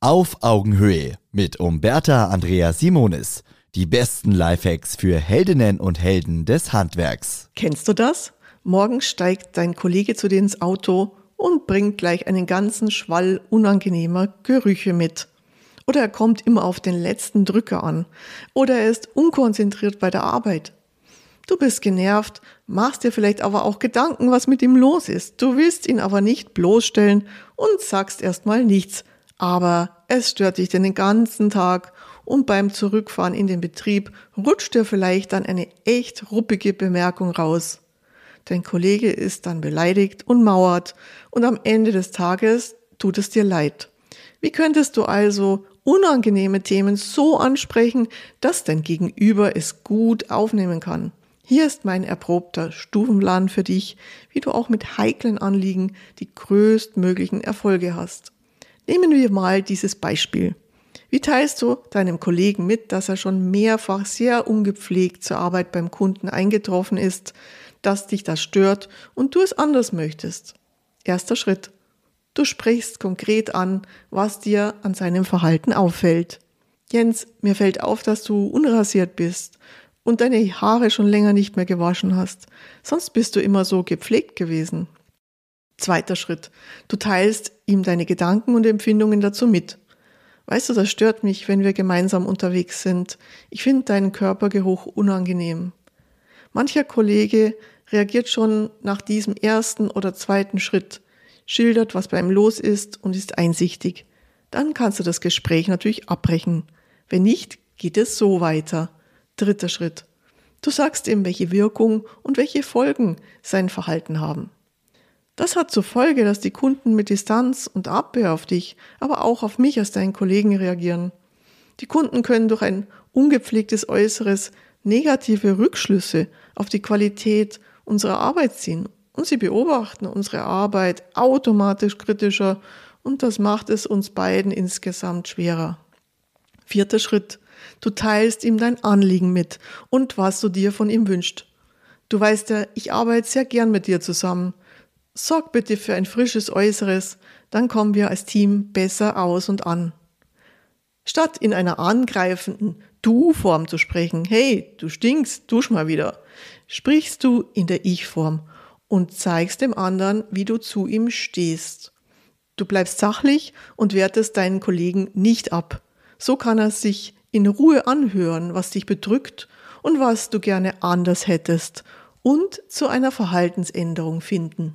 Auf Augenhöhe mit Umberta Andrea Simonis. Die besten Lifehacks für Heldinnen und Helden des Handwerks. Kennst du das? Morgen steigt dein Kollege zu dir ins Auto und bringt gleich einen ganzen Schwall unangenehmer Gerüche mit. Oder er kommt immer auf den letzten Drücker an. Oder er ist unkonzentriert bei der Arbeit. Du bist genervt, machst dir vielleicht aber auch Gedanken, was mit ihm los ist. Du willst ihn aber nicht bloßstellen und sagst erstmal nichts aber es stört dich den ganzen Tag und beim Zurückfahren in den Betrieb rutscht dir vielleicht dann eine echt ruppige Bemerkung raus. Dein Kollege ist dann beleidigt und mauert und am Ende des Tages tut es dir leid. Wie könntest du also unangenehme Themen so ansprechen, dass dein Gegenüber es gut aufnehmen kann? Hier ist mein erprobter Stufenplan für dich, wie du auch mit heiklen Anliegen die größtmöglichen Erfolge hast. Nehmen wir mal dieses Beispiel. Wie teilst du deinem Kollegen mit, dass er schon mehrfach sehr ungepflegt zur Arbeit beim Kunden eingetroffen ist, dass dich das stört und du es anders möchtest? Erster Schritt. Du sprichst konkret an, was dir an seinem Verhalten auffällt. Jens, mir fällt auf, dass du unrasiert bist und deine Haare schon länger nicht mehr gewaschen hast. Sonst bist du immer so gepflegt gewesen. Zweiter Schritt. Du teilst ihm deine Gedanken und Empfindungen dazu mit. Weißt du, das stört mich, wenn wir gemeinsam unterwegs sind. Ich finde deinen Körpergeruch unangenehm. Mancher Kollege reagiert schon nach diesem ersten oder zweiten Schritt, schildert, was bei ihm los ist und ist einsichtig. Dann kannst du das Gespräch natürlich abbrechen. Wenn nicht, geht es so weiter. Dritter Schritt. Du sagst ihm, welche Wirkung und welche Folgen sein Verhalten haben. Das hat zur Folge, dass die Kunden mit Distanz und Abwehr auf dich, aber auch auf mich als deinen Kollegen reagieren. Die Kunden können durch ein ungepflegtes Äußeres negative Rückschlüsse auf die Qualität unserer Arbeit ziehen und sie beobachten unsere Arbeit automatisch kritischer und das macht es uns beiden insgesamt schwerer. Vierter Schritt. Du teilst ihm dein Anliegen mit und was du dir von ihm wünschst. Du weißt ja, ich arbeite sehr gern mit dir zusammen. Sorg bitte für ein frisches Äußeres, dann kommen wir als Team besser aus und an. Statt in einer angreifenden Du-Form zu sprechen, hey, du stinkst, dusch mal wieder, sprichst du in der Ich-Form und zeigst dem anderen, wie du zu ihm stehst. Du bleibst sachlich und wertest deinen Kollegen nicht ab. So kann er sich in Ruhe anhören, was dich bedrückt und was du gerne anders hättest und zu einer Verhaltensänderung finden.